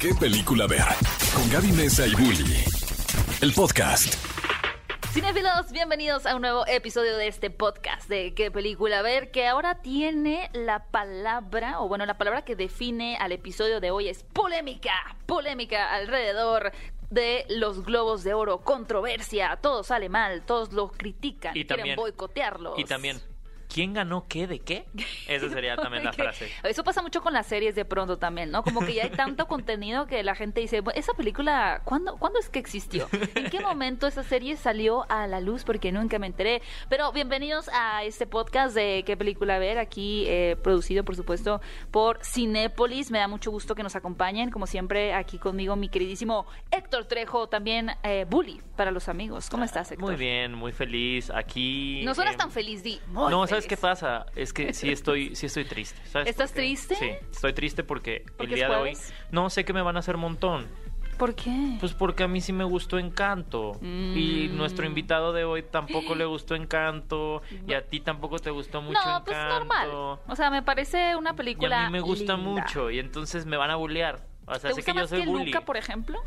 qué película ver. Con Gaby Mesa y Bully. El podcast. Cinefilos, bienvenidos a un nuevo episodio de este podcast de qué película ver, que ahora tiene la palabra, o bueno, la palabra que define al episodio de hoy es polémica, polémica alrededor de los globos de oro, controversia, todo sale mal, todos lo critican, Y quieren también- boicotearlos. Y también, ¿quién ganó qué de qué? Esa sería también la frase. Eso pasa mucho con las series de pronto también, ¿no? Como que ya hay tanto contenido que la gente dice, "Bu- esa película, ¿cuándo, ¿cuándo es que existió? ¿En qué momento esa serie salió a la luz? Porque nunca me enteré. Pero bienvenidos a este podcast de qué película ver, aquí eh, producido, por supuesto, por Cinépolis. Me da mucho gusto que nos acompañen, como siempre, aquí conmigo mi queridísimo Héctor Trejo, también eh, Bully para los amigos. ¿Cómo estás, Héctor? Muy bien, muy feliz. Aquí. No suenas em, tan feliz, Di. muy No, ¿sabes qué pasa? Es que sí estoy, sí estoy triste. ¿sabes ¿Estás triste? Sí, estoy triste porque, ¿Porque el día de hoy no sé que me van a hacer montón. ¿Por qué? Pues porque a mí sí me gustó Encanto. Y Mm. nuestro invitado de hoy tampoco le gustó Encanto. Y a ti tampoco te gustó mucho no, Encanto. pues normal. O sea, me parece una Y película. a mí me gusta linda. mucho. Y entonces me van a bullear. O sea, ¿Te sé gusta que yo soy que bully. Luca, por ejemplo?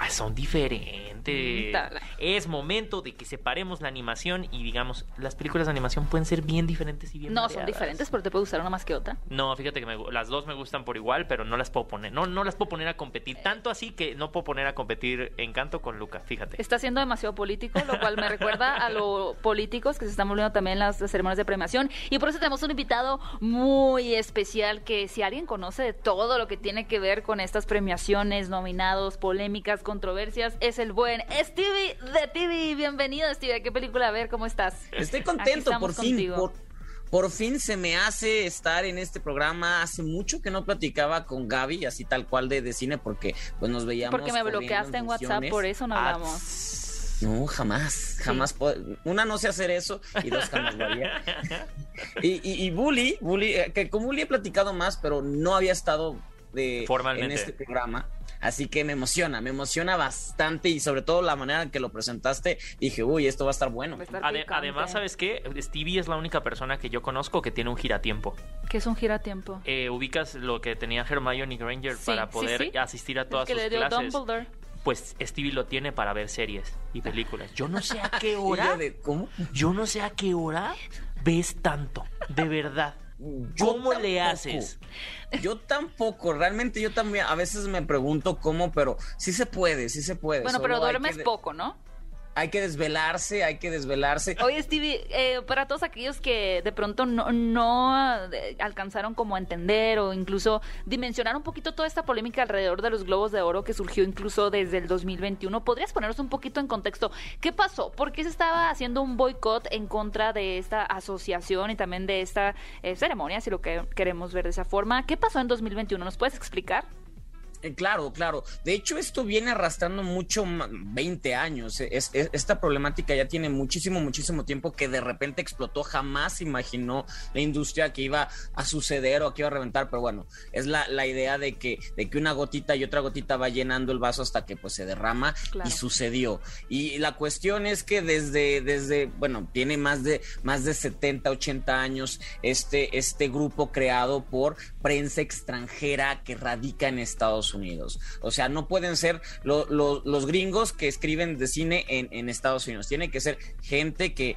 Ah, son diferentes. Es momento de que separemos la animación y digamos, las películas de animación pueden ser bien diferentes y bien No, son diferentes, pero te puede gustar una más que otra. No, fíjate que me las dos me gustan por igual, pero no las puedo poner. No, no las puedo poner a competir. Tanto así que no puedo poner a competir Encanto con Luca, fíjate. Está siendo demasiado político, lo cual me recuerda a lo políticos que se están volviendo también las, las ceremonias de premiación. Y por eso tenemos un invitado muy especial que si alguien conoce de todo lo que tiene que ver con estas premiaciones, nominados, polémicas, controversias, es el buen Stevie de TV. Bienvenido, Stevie. ¿A qué película a ver? ¿Cómo estás? Estoy contento, por fin. Por, por fin se me hace estar en este programa. Hace mucho que no platicaba con Gaby, así tal cual de, de cine, porque pues nos veíamos. Porque me bloqueaste en WhatsApp, por eso no Ah, hablamos. No, jamás, jamás. puedo- Una, no sé hacer eso, y dos, jamás lo haría. Y, y, y Bully, Bully, eh, que con Bully he platicado más, pero no había estado de, Formalmente. en este programa. Así que me emociona, me emociona bastante y sobre todo la manera en que lo presentaste, dije, uy, esto va a estar bueno. Va a estar Ade- picante. además, ¿sabes qué? Stevie es la única persona que yo conozco que tiene un giratiempo. ¿Qué es un giratiempo? Eh, ubicas lo que tenía Hermione Granger Sí, para poder sí. asistir a todas que sus le dio clases. Dumbledore. Pues Stevie lo tiene para ver series y películas. Yo no sé a qué hora. ¿cómo? Yo no sé a qué hora ves tanto, de verdad. Yo ¿Cómo le haces? Yo tampoco, realmente yo también a veces me pregunto cómo, pero sí se puede, sí se puede. Bueno, pero duermes que poco, ¿no? Hay que desvelarse, hay que desvelarse. Oye, Stevie, eh, para todos aquellos que de pronto no, eh, alcanzaron como a entender o incluso dimensionar un poquito toda esta polémica alrededor de los globos de oro que surgió incluso desde el 2021, ¿podrías ponernos un poquito en contexto? ¿Qué pasó? ¿Por qué se estaba haciendo un boicot en contra de esta asociación y también de esta eh, ceremonia, si lo que queremos ver de esa forma? ¿Qué pasó en 2021? ¿Nos puedes explicar? Eh, Claro, claro. De hecho, esto viene arrastrando mucho, ma- 20 años. Es, es- esta problemática ya tiene muchísimo, muchísimo tiempo que de repente explotó. Jamás imaginó la industria que iba a suceder o que iba a reventar. Pero bueno, es la, la idea de que, de que una gotita y otra gotita va llenando el vaso hasta que pues se derrama Claro. y sucedió. Y la cuestión es que desde, desde, bueno, tiene más de, más de 70, 80 años este, este grupo creado por prensa extranjera que radica en Estados Unidos. O sea, no pueden ser lo- lo- los gringos que escriben de cine en, en Estados Unidos. Tiene que ser gente que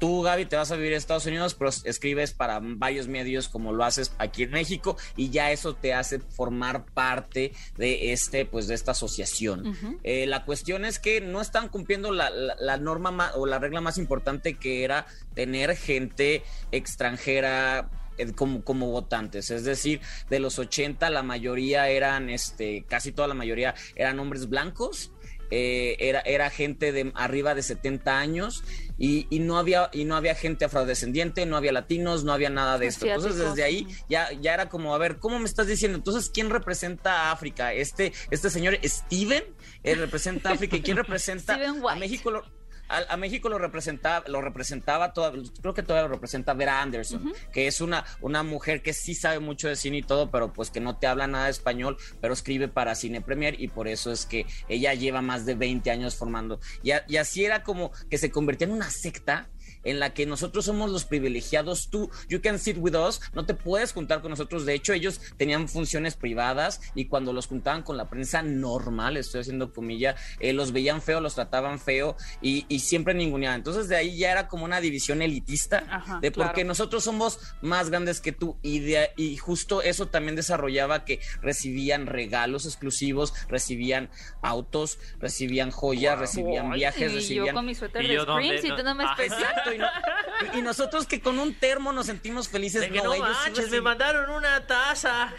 tú, Gaby, te vas a vivir a Estados Unidos, pero escribes para varios medios como lo haces aquí en México y ya eso te hace formar parte de este, pues, de esta asociación. Eh, la cuestión es que no están cumpliendo la, la- la norma ma- o la regla más importante que era tener gente extranjera como, como votantes. Es decir, de los 80 la mayoría eran, este, casi toda la mayoría eran hombres blancos. eh, era, era gente de arriba de 70 años y, y no había y no había gente afrodescendiente, no había latinos, no había nada de esto. Entonces desde ahí ya, ya era como, a ver, ¿cómo me estás diciendo? Entonces, ¿quién representa a África? Este, este señor Steven eh, representa a África y quién representa a. México. A, a México lo representaba, lo representaba toda, creo que todavía lo representa Vera Anderson, que es una, una mujer que sí sabe mucho de cine y todo, pero pues que no te habla nada de español, pero escribe para Cine Premier y por eso es que ella lleva más de 20 años formando. Y, a- y así era como que se convertía en una secta en la que nosotros somos los privilegiados, tú, you can sit with us, no te puedes juntar con nosotros, de hecho ellos tenían funciones privadas y cuando los juntaban con la prensa normal, estoy haciendo comilla, eh, los veían feo, los trataban feo y, y siempre ninguneaban. Entonces de ahí ya era como una división elitista Ajá, de porque claro. nosotros somos más grandes que tú y, de, y justo eso también desarrollaba que recibían regalos exclusivos, recibían autos, recibían joyas, recibían viajes, y yo recibían... con mi suéter ¿Y de yo dónde? Scream No. Ah, especial. Exacto, y, no- y- nosotros que con un termo nos sentimos felices, De que no, no ellos sí manches, me recibi- mandaron una taza.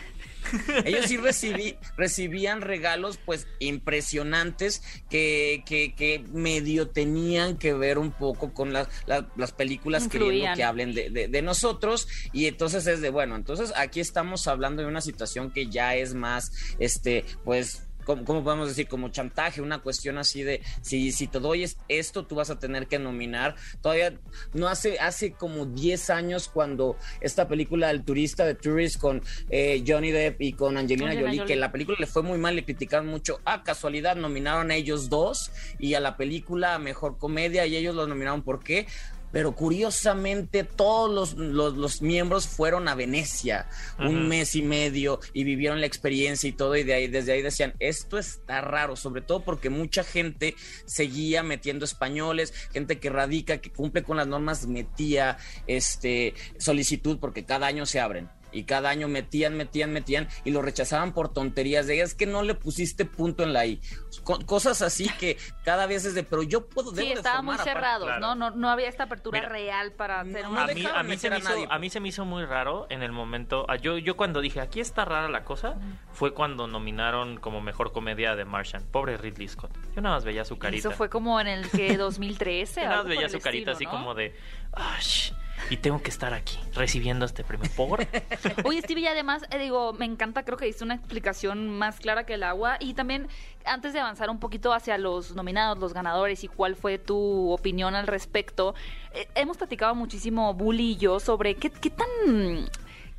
ellos sí recibí, recibían regalos pues impresionantes que, que, que medio tenían que ver un poco con las, las, las películas queriendo que hablen de, de- de nosotros. Y entonces es de bueno, entonces aquí estamos hablando de una situación que ya es más, este, pues... ¿Cómo, cómo podemos decir? Como chantaje, una cuestión así de si, si te doy es- esto, tú vas a tener que nominar. Todavía no hace, hace como 10 años cuando esta película El turista de Tourist con eh, Johnny Depp y con Angelina, Angelina Jolie, Jolie. que la película le fue muy mal, le criticaron mucho. A casualidad nominaron a ellos dos y a la película mejor comedia y ellos los nominaron. ¿Por qué? Pero curiosamente todos los, los, los miembros fueron a Venecia un mes y medio y vivieron la experiencia y todo y de ahí desde ahí decían esto está raro sobre todo porque mucha gente seguía metiendo españoles gente que radica que cumple con las normas metía este solicitud porque cada año se abren y cada año metían, metían, metían y lo rechazaban por tonterías de es que no le pusiste punto en la I. Co- cosas así que cada vez es de, pero yo puedo, Sí, aparte". cerrados, claro. ¿no? ¿no? No había esta apertura Mira, real para hacer no una... a mí, a mí se me a hizo, a mí se me hizo muy raro en el momento. ah, Yo, yo cuando dije aquí está rara la cosa, fue cuando nominaron como mejor comedia de Martian. Pobre Ridley Scott. Yo nada más veía su carita. Eso fue como en el que 2013. Yo nada más veía su carita estilo, así ¿no? como de. "Ah, sh, y tengo que estar aquí recibiendo este premio. Por. Oye, Stevie, y además, eh, digo, me encanta, creo que diste una explicación más clara que el agua. Y también, antes de avanzar un poquito hacia los nominados, los ganadores y cuál fue tu opinión al respecto, eh, hemos platicado muchísimo, Bully y yo, sobre qué, qué tan...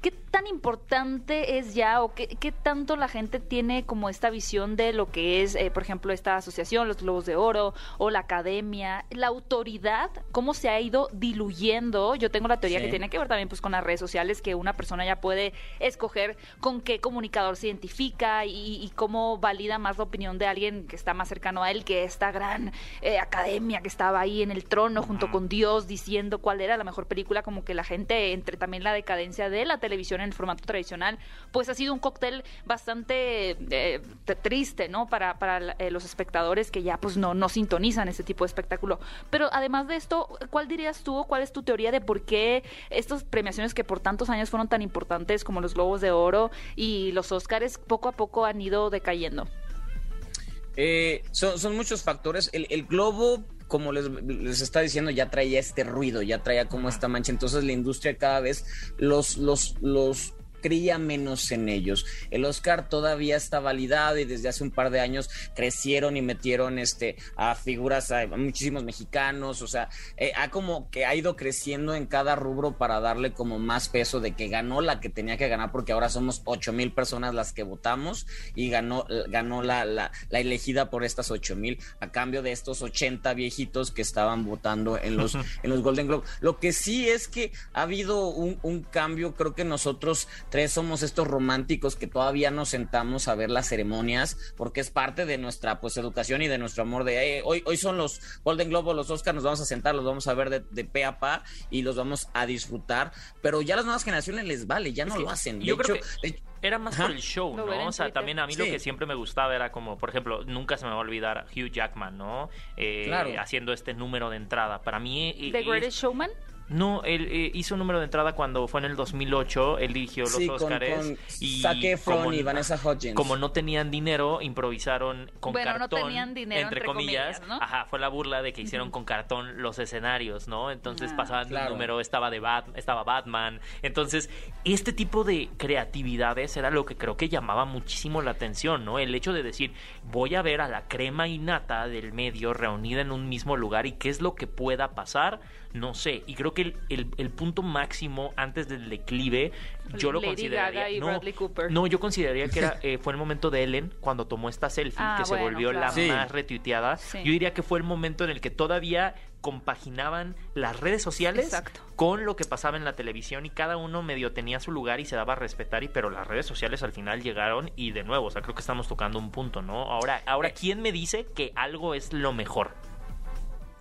¿Qué tan importante es ya o qué, qué tanto la gente tiene como esta visión de lo que es, eh, por ejemplo, esta asociación, los Globos de Oro o la academia, la autoridad, cómo se ha ido diluyendo? Yo tengo la teoría Sí. que tiene que ver también pues con las redes sociales, que una persona ya puede escoger con qué comunicador se identifica y, y cómo valida más la opinión de alguien que está más cercano a él que esta gran eh, academia que estaba ahí en el trono junto con Dios diciendo cuál era la mejor película, como que la gente, entre también la decadencia de la televisión en el formato tradicional, pues ha sido un cóctel bastante eh, triste, ¿no? Para, para eh, los espectadores que ya pues no, no sintonizan este tipo de espectáculo. Pero además de esto, ¿cuál dirías tú, cuál es tu teoría de por qué estas premiaciones que por tantos años fueron tan importantes como los Globos de Oro y los Óscares poco a poco han ido decayendo? Eh, son, muchos factores. El globo, como les, les está diciendo, ya traía este ruido, ya traía como esta mancha. Entonces la industria cada vez los, los, los creía menos en ellos. El Oscar todavía está validado y desde hace un par de años crecieron y metieron este a figuras a, muchísimos mexicanos, o sea, eh, ha como que ha ido creciendo en cada rubro para darle como más peso de que ganó la que tenía que ganar porque ahora somos ocho mil personas las que votamos y ganó ganó la, la, la elegida por estas ocho mil a cambio de estos 80 viejitos que estaban votando en los en los Golden Globe. Lo que sí es que ha habido un, un cambio, creo que nosotros tres somos estos románticos que todavía nos sentamos a ver las ceremonias porque es parte de nuestra pues educación y de nuestro amor de eh, hoy hoy son los Golden Globe los Oscars nos vamos a sentar los vamos a ver de, de pe a pa y los vamos a disfrutar pero ya a las nuevas generaciones les vale ya Es no que lo hacen de yo creo hecho, que de- Era más por el show, ¿no? O sea, también a mí lo que siempre me gustaba era como, por ejemplo, nunca se me va a olvidar Hugh Jackman, ¿no? Eh, Claro. Haciendo este número de entrada. Para mí... eh, The es- Greatest Showman. No, él eh, hizo un número de entrada cuando fue en el 2008, él dirigió los sí, Oscars con y Zac Efron como, y Vanessa Hudgens como no tenían dinero, improvisaron con Bueno, no cartón, tenían dinero, entre, entre comillas, comillas, ¿no? ajá, fue la burla de que hicieron con cartón los escenarios, ¿no? Entonces Ah, pasaban claro. un número, estaba de Bat, estaba Batman, entonces este tipo de creatividades era lo que creo que llamaba muchísimo la atención, ¿no? El hecho de decir, voy a ver a la crema innata del medio reunida en un mismo lugar y qué es lo que pueda pasar, no sé, y creo que el, el- el punto máximo antes del declive, yo lo Lady consideraría. Gaga y no, Bradley Cooper. no, yo consideraría que era, eh, fue el momento de Ellen cuando tomó esta selfie Ah, que se volvió la. Sí. más retuiteada. Sí. Yo diría que fue el momento en el que todavía compaginaban las redes sociales Exacto. con lo que pasaba en la televisión y cada uno medio tenía su lugar y se daba a respetar y pero las redes sociales al final llegaron y de nuevo, o sea, creo que estamos tocando un punto, ¿no? Ahora, ahora Eh. ¿quién me dice que algo es lo mejor?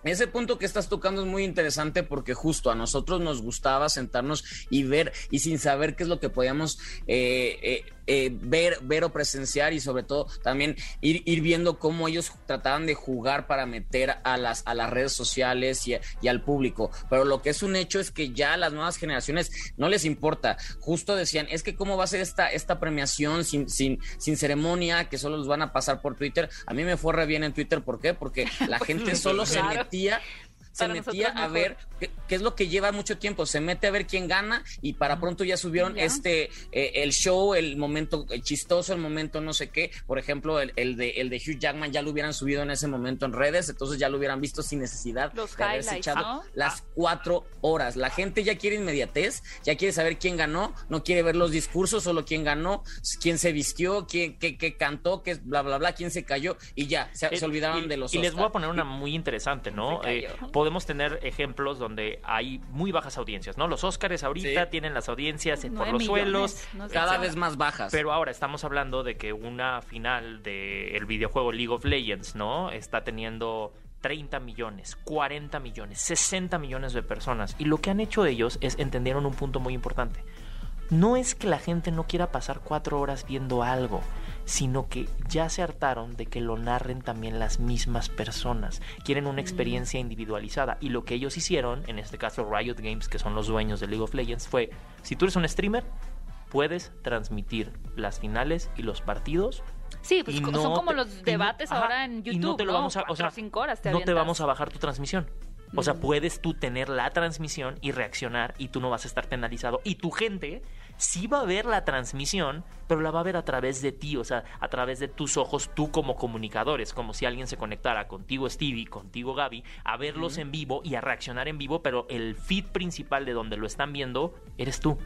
Ese punto que estás tocando es muy interesante porque justo a nosotros nos gustaba sentarnos y ver y sin saber qué es lo que podíamos eh, eh, eh, ver, ver o presenciar y sobre todo también ir, ir viendo cómo ellos trataban de jugar para meter a las, a las redes sociales y, y al público. Pero lo que es un hecho es que ya a las nuevas generaciones no les importa. Justo decían, es que cómo va a ser esta, esta premiación sin, sin, sin ceremonia, que solo los van a pasar por Twitter. A mí me fue re bien en Twitter, ¿por qué? Porque la gente solo se metía se Para metía a ver qué, qué es lo que lleva mucho tiempo. Se mete a ver quién gana y para pronto ya subieron Ya. este eh, el show, el momento chistoso, el momento no sé qué. Por ejemplo, el, el de el de Hugh Jackman ya lo hubieran subido en ese momento en redes, entonces ya lo hubieran visto sin necesidad Los de haberse echado ¿no? las cuatro horas. La gente ya quiere inmediatez, ya quiere saber quién ganó, no quiere ver los discursos, solo quién ganó, quién se vistió, quién qué, qué cantó, qué bla bla bla, quién se cayó y ya se, Eh, se olvidaron y, de los Y les voy a poner una muy interesante, ¿no? Eh. Podemos tener ejemplos donde hay muy bajas audiencias, ¿no? Los Óscares ahorita Sí. tienen las audiencias por Nueve los millones, suelos. no sé. cada etcétera. vez más bajas. Pero ahora estamos hablando de que una final del videojuego League of Legends, ¿no? Está teniendo 30 millones, 40 millones, 60 millones de personas. Y lo que han hecho ellos es entendieron un punto muy importante. No es que la gente no quiera pasar cuatro horas viendo algo, sino que ya se hartaron de que lo narren también las mismas personas. Quieren una experiencia individualizada. Y lo que ellos hicieron, en este caso Riot Games, que son los dueños de League of Legends, fue, si tú eres un streamer, puedes transmitir las finales y los partidos Sí, pues no son como te- los no- debates ajá, ahora en YouTube. y no te lo vamos a, o sea, cinco horas te no te vamos a bajar tu transmisión. O sea, Mm. puedes tú tener la transmisión y reaccionar y tú no vas a estar penalizado. Y tu gente sí va a ver la transmisión, pero la va a ver a través de ti, o sea, a través de tus ojos, tú como comunicadores, como si alguien se conectara contigo Stevie, contigo Gaby, a verlos en vivo y a reaccionar en vivo, pero el feed principal de donde lo están viendo eres tú.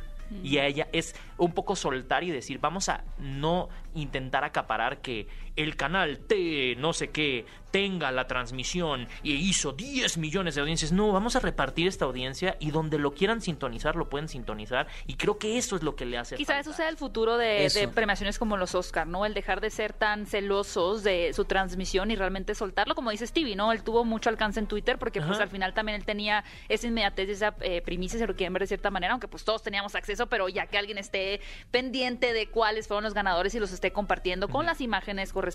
Y a ella es un poco soltar y decir, vamos a no intentar acaparar que el canal T, no sé qué, tenga la transmisión y hizo 10 millones de audiencias. No, vamos a repartir esta audiencia y donde lo quieran sintonizar, lo pueden sintonizar. Y creo que eso es lo que le hace Quizá falta. eso sea el futuro de, de premiaciones como los Oscar, ¿no? El dejar de ser tan celosos de su transmisión y realmente soltarlo, como dice Stevie, ¿no? Él tuvo mucho alcance en Twitter porque pues al final también él tenía esa inmediatez, esa eh, primicia, se lo quieren ver de cierta manera, aunque pues todos teníamos acceso, pero ya que alguien esté pendiente de cuáles fueron los ganadores y los esté compartiendo con las imágenes correspondientes,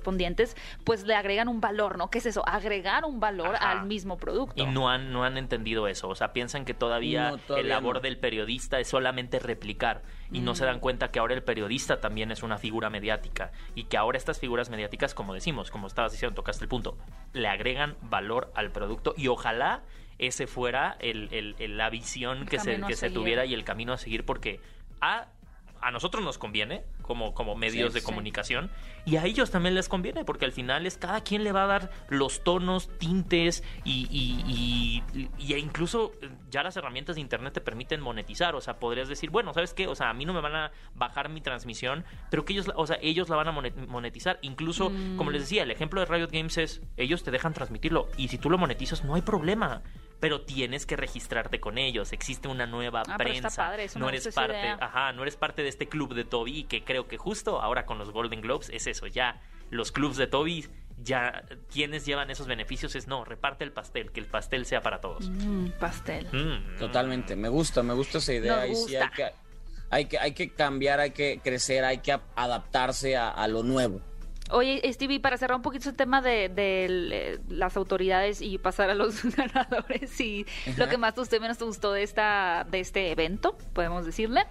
pues le agregan un valor, ¿no? ¿Qué es eso? Agregar un valor Ajá. al mismo producto. Y no han, no han entendido eso. O sea, piensan que todavía, No, todavía el labor no. del periodista es solamente replicar. Y no se dan cuenta que ahora el periodista también es una figura mediática. Y que ahora estas figuras mediáticas, como decimos, como estabas diciendo, tocaste el punto, le agregan valor al producto. Y ojalá ese fuera el, el- el- la visión El que, se, que se tuviera y el camino a seguir. Porque a, a nosotros nos conviene, como, como medios Sí, de sí. comunicación, y a ellos también les conviene, porque al final es cada quien le va a dar los tonos, tintes y, y, y- y- e incluso eh, ya las herramientas de internet te permiten monetizar. O sea, podrías decir, bueno, ¿sabes qué? O sea, a mí no me van a bajar mi transmisión, pero que ellos, la- o sea, ellos la van a monet- monetizar. Incluso, como les decía, el ejemplo de Riot Games es, ellos te dejan transmitirlo, y si tú lo monetizas, no hay problema. Pero tienes que registrarte con ellos. Existe una nueva Ah, pero está prensa. padre, eso no me eres parte, idea. ajá, no eres parte de este club de Toby que creo que justo ahora con los Golden Globes es eso, ya los clubs de Toby ya quienes llevan esos beneficios es no, reparte el pastel, que el pastel sea para todos. Mm, pastel. Mm. Totalmente, me gusta, me gusta esa idea. Nos y sí, hay que, hay, que, hay que cambiar, hay que crecer, hay que adaptarse a, a lo nuevo. Oye, Stevie, para cerrar un poquito el tema de, de, eh, las autoridades y pasar a los ganadores y lo que más te gustó y menos te gustó de esta de este evento, podemos decirle.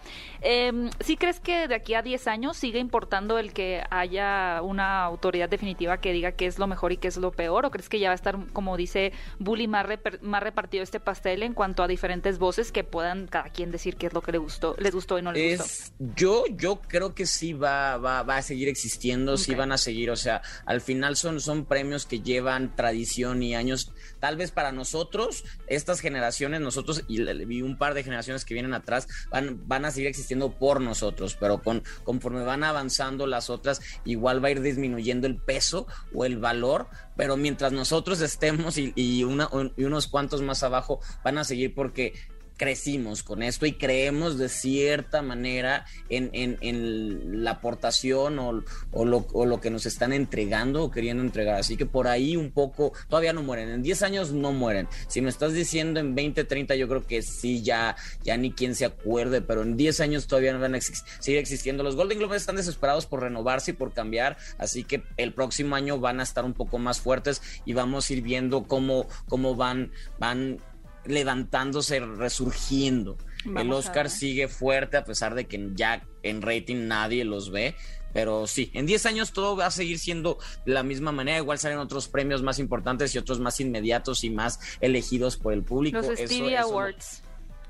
Eh, ¿Sí crees que de aquí a 10 años sigue importando el que haya una autoridad definitiva que diga qué es lo mejor y qué es lo peor? ¿O crees que ya va a estar, como dice Bully, más, reper- más repartido este pastel en cuanto a diferentes voces que puedan cada quien decir qué es lo que le gustó, les gustó y no les gustó? Es, yo, yo creo que sí va, va, va a seguir existiendo, sí Ok. van a seguir. O sea, al final son, son premios que llevan tradición y años. Tal vez para nosotros, estas generaciones, nosotros y, un par de generaciones que vienen atrás, van, van a seguir existiendo por nosotros, pero con, conforme van avanzando las otras, igual va a ir disminuyendo el peso o el valor, pero mientras nosotros estemos y unos cuantos más abajo, van a seguir porque crecimos con esto y creemos de cierta manera en, en, la aportación o, o, lo, o, lo, que nos están entregando o queriendo entregar. Así que por ahí un poco, todavía no mueren. En 10 años no mueren. Si me estás diciendo en 20, 30, yo creo que sí, ya, ya ni quien se acuerde, pero en 10 años todavía no van a seguir existiendo. Los Golden Globes están desesperados por renovarse y por cambiar, así que el próximo año van a estar un poco más fuertes y vamos a ir viendo cómo, cómo van, van levantándose, resurgiendo. Vamos el Oscar sigue fuerte a pesar de que ya en rating nadie los ve. Pero sí, en 10 años todo va a seguir siendo de la misma manera. Igual salen otros premios más importantes y otros más inmediatos y más elegidos por el público. Los Stevie eso, Awards.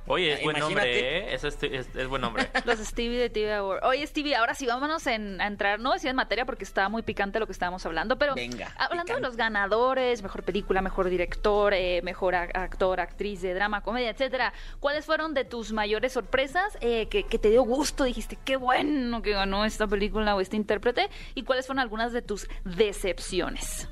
Oye, es buen nombre, ¿eh? Eso es, es, es, buen nombre. Los Stevie de TV Award. Oye, Stevie, ahora sí vámonos en, a entrar, no decía en materia porque estaba muy picante lo que estábamos hablando, pero Venga, hablando picante. de los ganadores, mejor película, mejor director, eh, mejor actor, actriz de drama, comedia, etcétera. ¿Cuáles fueron de tus mayores sorpresas eh, que, que, te dio gusto? Dijiste, qué bueno que ganó esta película o este intérprete. ¿Y cuáles fueron algunas de tus decepciones?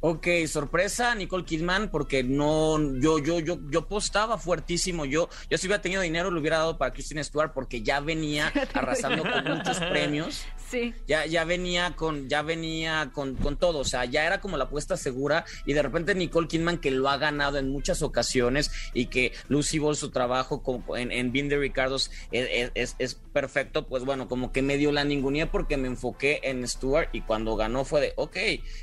Ok, sorpresa, Nicole Kidman, porque no, yo, yo, yo, yo postaba fuertísimo. Yo, yo si hubiera tenido dinero, lo hubiera dado para Kristen Stewart, porque ya venía arrasando con muchos premios. Sí. Ya, ya venía con, ya venía con, con todo. O sea, ya era como la apuesta segura. Y de repente Nicole Kidman, que lo ha ganado en muchas ocasiones, y que Lucy Ball su trabajo con, en, en Bean de Ricardos es, es, es, perfecto, pues bueno, como que me dio la ningunía porque me enfoqué en Stewart. Y cuando ganó fue de, ok,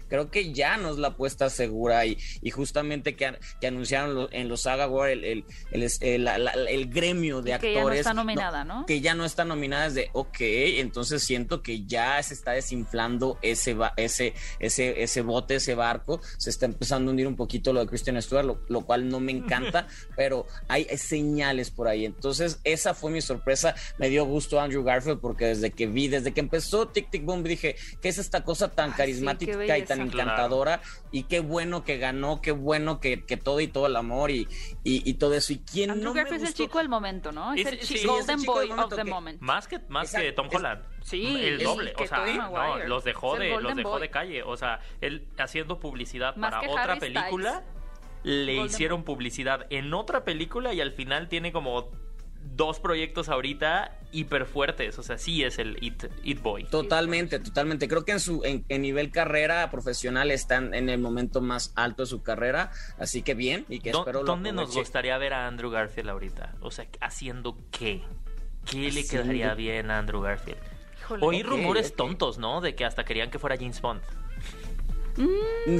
creo que ya nos la apuesta segura y, y justamente que, que anunciaron en los Saga War el, el, el, gremio de actores. Que ya no está nominada, ¿no? ¿no? Que ya no está nominada, es de ok, entonces siento que ya se está desinflando ese, ese, ese, ese bote, ese barco, se está empezando a hundir un poquito lo de Christian Stewart, lo, lo cual no me encanta, pero hay señales por ahí. Entonces, esa fue mi sorpresa. Me dio gusto Andrew Garfield porque desde que vi, desde que empezó Tic Tic Boom, dije, ¿qué es esta cosa tan Ay, carismática sí, y tan encantadora? Claro y qué bueno que ganó, qué bueno que, que todo y todo el amor y, y, y todo eso. ¿Y quién Andrew no Garfield me es el chico del momento, ¿no? Es, Es- el sí, Golden es el chico Boy del of the moment. Más que, más Exacto, que Tom es- Holland. Sí, el doble. O sea, no, los dejó de, los dejó Boy. de calle. O sea, él haciendo publicidad Más para otra Harry película, Styles. le Golden hicieron publicidad en otra película y al final tiene como dos proyectos ahorita hiper fuertes. O sea, sí es el It, It Boy. Totalmente, totalmente. Creo que en su en, en nivel carrera profesional están en el momento más alto de su carrera, así que bien y que ¿Dó- espero lo ¿Dónde nos gustaría ver a Andrew Garfield ahorita? O sea, ¿haciendo qué? ¿Qué le quedaría bien a Andrew Garfield? Híjole. Oí rumores tontos, ¿no? De que hasta querían que fuera James Bond.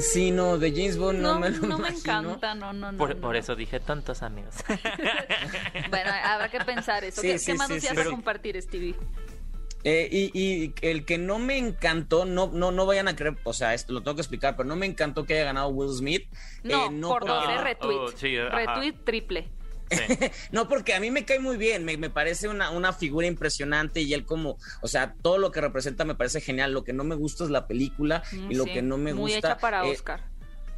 Sí, no, de James Bond no, No, me lo no me imagino. encanta, no, no, no. Por, no. por eso dije tantos amigos. Bueno, habrá que pensar eso. Sí, ¿Qué, sí, qué más sí, nos sí, ibas a pero- compartir, Stevie? Eh, y, y el que no me encantó, no, no, no vayan a creer, o sea, esto lo tengo que explicar, pero no me encantó que haya ganado Will Smith. No, eh, no por dos, porque- eh, retweet. Oh, sí, ajá. retweet triple. Sí. No, porque a mí me cae muy bien, me, me parece una, una figura impresionante y él como, o sea, todo lo que representa me parece genial. Lo que no me gusta es la película Mm, y lo sí, que no me Muy gusta. hecha para eh, Oscar.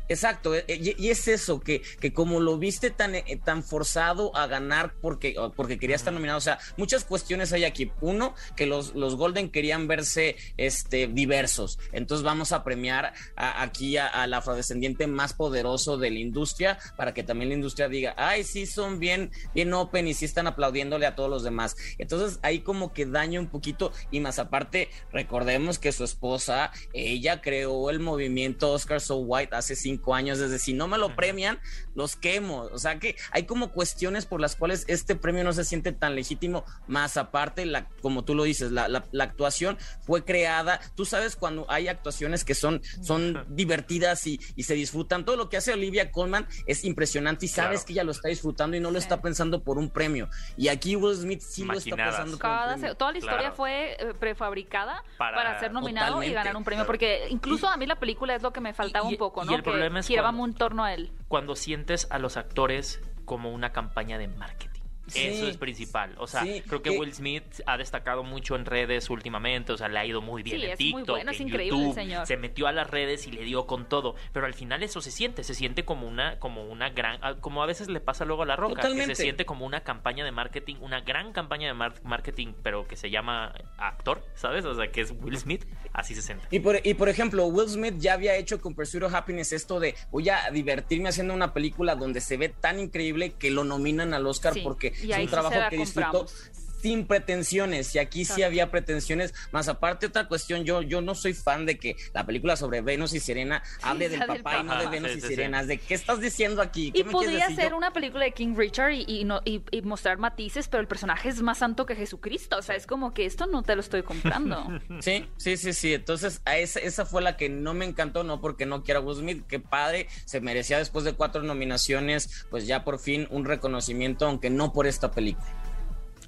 Exacto, eh, y, es eso, que, que como lo viste tan, eh, tan forzado a ganar porque, porque quería estar nominado, o sea, muchas cuestiones hay aquí. Uno, que los, los Golden querían verse este, diversos, entonces vamos a premiar a- aquí a- al afrodescendiente más poderoso de la industria para que también la industria diga, ay, sí son bien, bien open y sí están aplaudiéndole a todos los demás. Entonces ahí como que daña un poquito y más aparte, recordemos que su esposa, ella creó el movimiento Oscar So White hace cinco años, desde si no me lo premian, los quemo. O sea que hay como cuestiones por las cuales este premio no se siente tan legítimo, más aparte, la, como tú lo dices, la, la- la actuación fue creada. Tú sabes cuando hay actuaciones que son, son divertidas y, y se disfrutan. Todo lo que hace Olivia Colman es impresionante y sabes Claro. que ella lo está disfrutando y no lo está pensando por un premio. Y aquí Will Smith sí lo está pensando por un premio. toda la historia Claro. fue eh, prefabricada para, Para- ser nominado y Totalmente, ganar un premio. Porque incluso a mí la película es lo que me faltaba Y- un poco, y ¿no? el problema es giraba cuando- en torno a él. Cuando sientes a los actores como una campaña de marketing. Sí, Eso es principal. O sea, sí, creo que que- Will Smith ha destacado mucho en redes últimamente. O sea, le ha ido muy bien Sí, en es muy TikTok, bueno, es en increíble el YouTube. señor. Se metió a las redes y le dio con todo. Pero al final eso se siente. Se siente como una, como una gran. ah, Como a veces le pasa luego a La Roca. Que se siente como una campaña de marketing. Una gran campaña de mar- marketing, pero que se llama actor, ¿sabes? O sea, que es Will Smith. Así se siente. Y por, y por ejemplo, Will Smith ya había hecho con Pursuit of Happiness esto de voy a divertirme haciendo una película donde se ve tan increíble que lo nominan al Oscar Sí, porque y ahí un sí trabajo se la que compramos. Sin pretensiones y aquí sí había pretensiones más aparte otra cuestión yo yo no soy fan de que la película sobre Venus y Sirena hable del papá y no de. Venus Sí, y sí, sí. Sirenas de qué estás diciendo aquí ¿Qué Y me podría decir? ser Yo- una película de King Richard y, y no, y, y mostrar matices, pero el personaje es más santo que Jesucristo. O sea, es como que esto no te lo estoy comprando. Sí, sí, sí, sí. Entonces, a esa, esa fue la que no me encantó, no porque no quiera Will Smith, qué padre, se merecía después de cuatro nominaciones, pues ya por fin un reconocimiento, aunque no por esta película.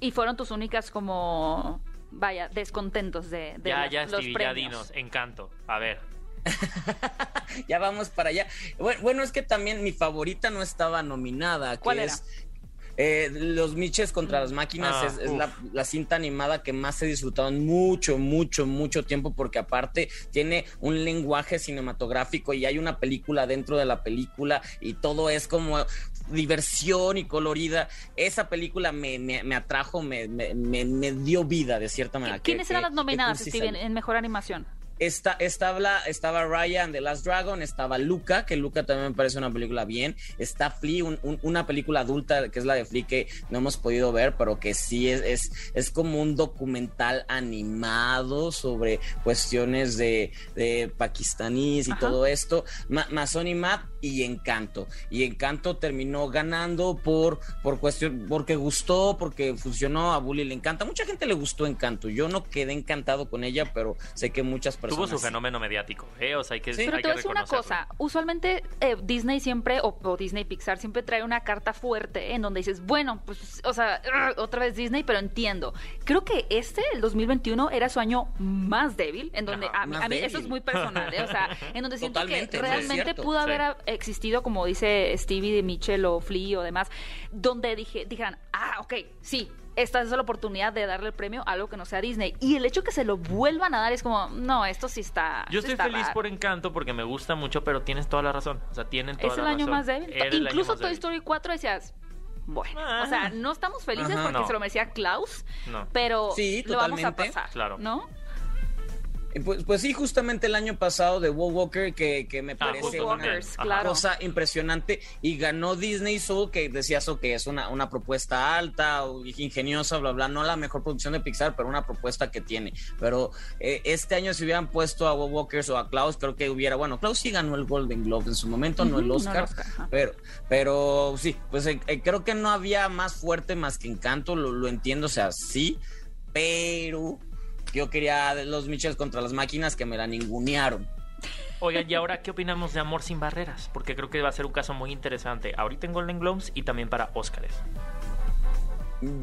Y fueron tus únicas como, vaya, descontentos de, de ya, la- ya, los Stevie, ya dinos. Encanto. A ver. Ya vamos para allá. Bueno, bueno, es que también mi favorita no estaba nominada, que ¿Cuál era? Eh, Los Miches contra las máquinas Ah, es, la, la cinta animada que más he disfrutado en mucho, mucho, mucho tiempo, porque aparte tiene un lenguaje cinematográfico y hay una película dentro de la película y todo es como diversión y colorida. Esa película me, me- me atrajo, me, me- me- me dio vida de cierta manera. que- ¿Quiénes eran que- las nominadas, Steven, en Mejor Animación? Esta, estaba, estaba Ryan The Last Dragon, estaba Luca, que Luca también me parece una película bien. Está Flea, un- un- una película adulta que es la de Flea que no hemos podido ver, pero que sí es, es, es como un documental animado sobre cuestiones de, de pakistaníes y Ajá. todo esto. Ma, Mason y Matt y Encanto. Y Encanto terminó ganando por, por cuestión, porque gustó, porque funcionó, a Bully le encanta. Mucha gente le gustó Encanto. Yo no quedé encantado con ella, pero sé que muchas personas. Tuvo su fenómeno mediático, ¿eh? O sea, hay que, Sí. hay Pero te voy a decir una cosa. Usualmente eh, Disney siempre, o, o Disney Pixar, siempre trae una carta fuerte en donde dices, bueno, pues, o sea, otra vez Disney, pero entiendo. Creo que este, el 2021, era su año más débil, en donde Ajá, a mí, a mí eso es muy personal, ¿eh? o sea, en donde siento que Totalmente, realmente pudo haber Sí. existido, como dice Stevie de Mitchell o Flea o demás, donde dije, dijeran, ah, ok, sí. Esta es la oportunidad de darle el premio a algo que no sea Disney. Y el hecho que se lo vuelvan a dar es como, no, esto sí está. Yo sí estoy está feliz raro". por Encanto porque me gusta mucho, pero tienes toda la razón. O sea, tienen toda Es la el año razón. más débil. Era Incluso más Toy débil. Story 4 decías, bueno, Ah. o sea, no estamos felices Ajá. porque No. se lo merecía Klaus, No. pero Sí, lo vamos a totalmente. pasar, Claro. ¿no? Pues, pues sí, justamente el año pasado de Wall Walker, que, que me Ah, parece una claro. cosa impresionante y ganó Disney Soul, que decía eso que es una, una propuesta alta ingeniosa, bla, bla, no la mejor producción de Pixar, pero una propuesta que tiene. Pero eh, este año si hubieran puesto a Wall Walkers o a Klaus, creo que hubiera, bueno, Klaus sí ganó el Golden Globe en su momento, no el Ujú, no el Oscar, pero, pero sí, pues eh, eh, creo que no había más fuerte más que Encanto, lo, lo entiendo, o sea, sí, pero yo quería los Mitchells contra las máquinas que me la ningunearon. Oigan, y ahora, ¿qué opinamos de Amor sin Barreras? Porque creo que va a ser un caso muy interesante ahorita en Golden Globes y también para Óscares.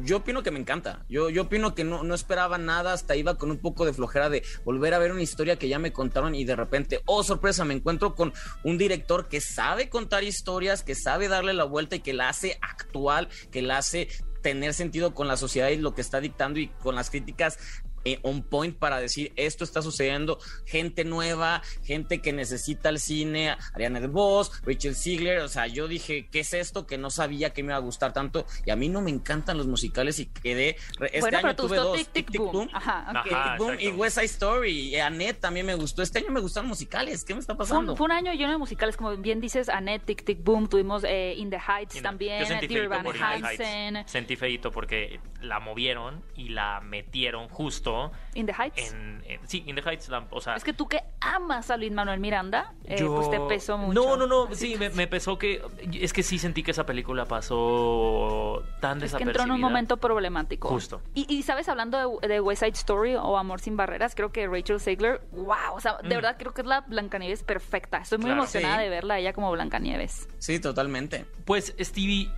Yo opino que me encanta. Yo, yo opino que no, no esperaba nada, hasta iba con un poco de flojera de volver a ver una historia que ya me contaron y de repente, oh sorpresa, me encuentro con un director que sabe contar historias, que sabe darle la vuelta y que la hace actual, que la hace tener sentido con la sociedad y lo que está dictando y con las críticas eh, on point para decir esto está sucediendo, gente nueva, gente que necesita el cine, Ariana DeVos, Rachel Ziegler, o sea, yo dije, ¿qué es esto? Que no sabía que me iba a gustar tanto y a mí no me encantan los musicales y quedé, este bueno, año tuve gustó dos, Tic Tic Boom. Ajá, ok. Ajá. Tic Tic Boom y. West Side Story, y Annette también me gustó, este año me gustaron musicales, ¿qué me está Fue pasando? un, fue un año lleno de musicales, como bien dices, Annette, Tic Tic Boom, tuvimos eh, In the Heights no, también, Dear Van In Hansen, Heights. Sentí feito porque la movieron y la metieron justo In the Heights. en... en- sí, In the Heights, la- o sea... Es que tú que amas a Luis Manuel Miranda, eh, yo- pues te pesó mucho. No, no, no, sí, que- me, me pesó que... Es que sí sentí que esa película pasó tan Es que desapercibida. entró en un momento problemático. Justo. Y, y, sabes, hablando de, de West Side Story o Amor sin Barreras, creo que Rachel Zegler, wow, o sea, de Mm. verdad creo que es la Blancanieves perfecta. Estoy muy Claro. emocionada Sí. de verla a ella como Blancanieves. Sí, totalmente. Pues Stevie,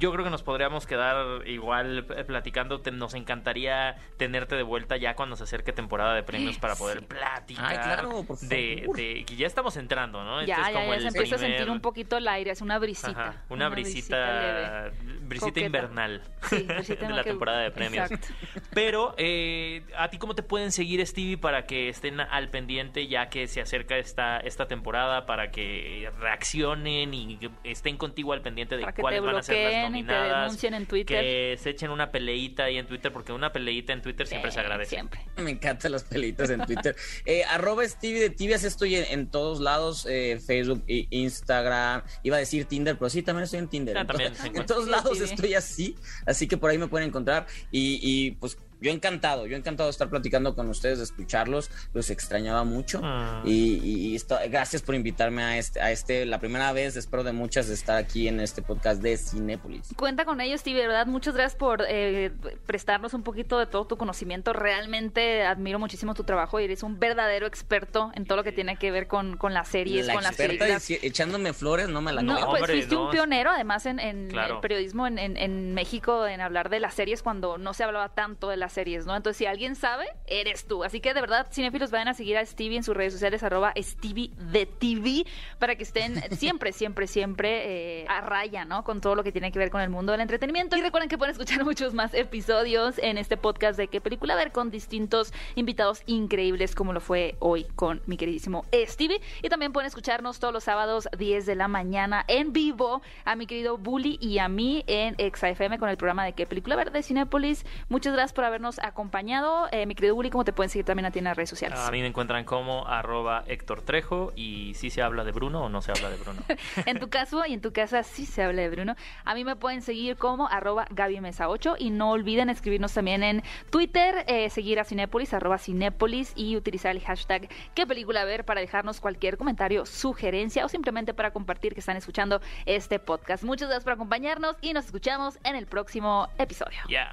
yo creo que nos podríamos quedar igual eh, platicando. Te- nos encantaría tenerte de vuelta ya cuando se acerque temporada de premios para poder Sí. platicar Ay, claro, por de, favor. de que ya estamos en entrando, ¿no? Este Ya, es ya, como ya el se empieza a sentir un poquito el aire, es una brisita. Ajá, una, brisita, leve. brisita invernal Sí, brisita de la que- temporada de premios. Exacto. Pero, eh, ¿a ti cómo te pueden seguir, Stevie, para que estén al pendiente ya que se acerca esta, esta temporada, para que reaccionen y estén contigo al pendiente de cuáles van a ser las bloqueen y te nominadas? denuncien en Twitter. Que se echen una peleita ahí en Twitter, porque una peleita en Twitter siempre se agradece. Siempre. Me encantan las pelitas en Twitter. Eh, arroba Stevie de Tibias, estoy en, en todos lados, eh, Facebook, e Instagram. Iba a decir Tinder, pero sí, también estoy en Tinder. Ah, en, también to- se en encuentra. todos lados estoy así, así que por ahí me pueden encontrar. Y, y, pues yo encantado, yo encantado de estar platicando con ustedes, de escucharlos, los extrañaba mucho. Ah. Y, y- y esto- gracias por invitarme a este, a este, la primera vez, espero de muchas, de estar aquí en este podcast de Cinépolis. Cuenta con ellos, Steve, de verdad. Muchas gracias por eh, prestarnos un poquito de todo tu conocimiento. Realmente admiro muchísimo tu trabajo y eres un verdadero experto en todo lo que tiene que ver con, con las series, la con las películas. echándome flores, no me la No, creo. pues Hombre, fuiste no. un pionero, además, en, en Claro. el periodismo en, en- en México, en hablar de las series cuando no se hablaba tanto de las series, ¿no? Entonces, si alguien sabe, eres tú. Así que, de verdad, cinéfilos, vayan a seguir a Stevie en sus redes sociales, arroba Stevie de TV, para que estén siempre, siempre, siempre eh, a raya, ¿no? Con todo lo que tiene que ver con el mundo del entretenimiento. Y recuerden que pueden escuchar muchos más episodios en este podcast de qué película ver con distintos invitados increíbles, como lo fue hoy con mi queridísimo Stevie. Y también pueden escucharnos todos los sábados 10 de la mañana en vivo a mi querido Bully y a mí en ExaFM con el programa de qué película ver de Cinépolis. Muchas gracias por habernos acompañado. Eh, mi querido Bully, ¿cómo te pueden seguir también a ti en las redes sociales? A mí me encuentran como arroba Héctor Trejo y si se habla de Bruno o no se habla de Bruno. En tu caso y en tu casa sí se habla de Bruno. A mí me pueden seguir como arroba Gaby Mesa 8 y no olviden escribirnos también en Twitter, eh, seguir a Cinépolis, arroba Cinépolis y utilizar el hashtag qué película ver para dejarnos cualquier comentario, sugerencia o simplemente para compartir que están escuchando este podcast. Muchas gracias por acompañarnos y nos escuchamos en el próximo episodio. Ya.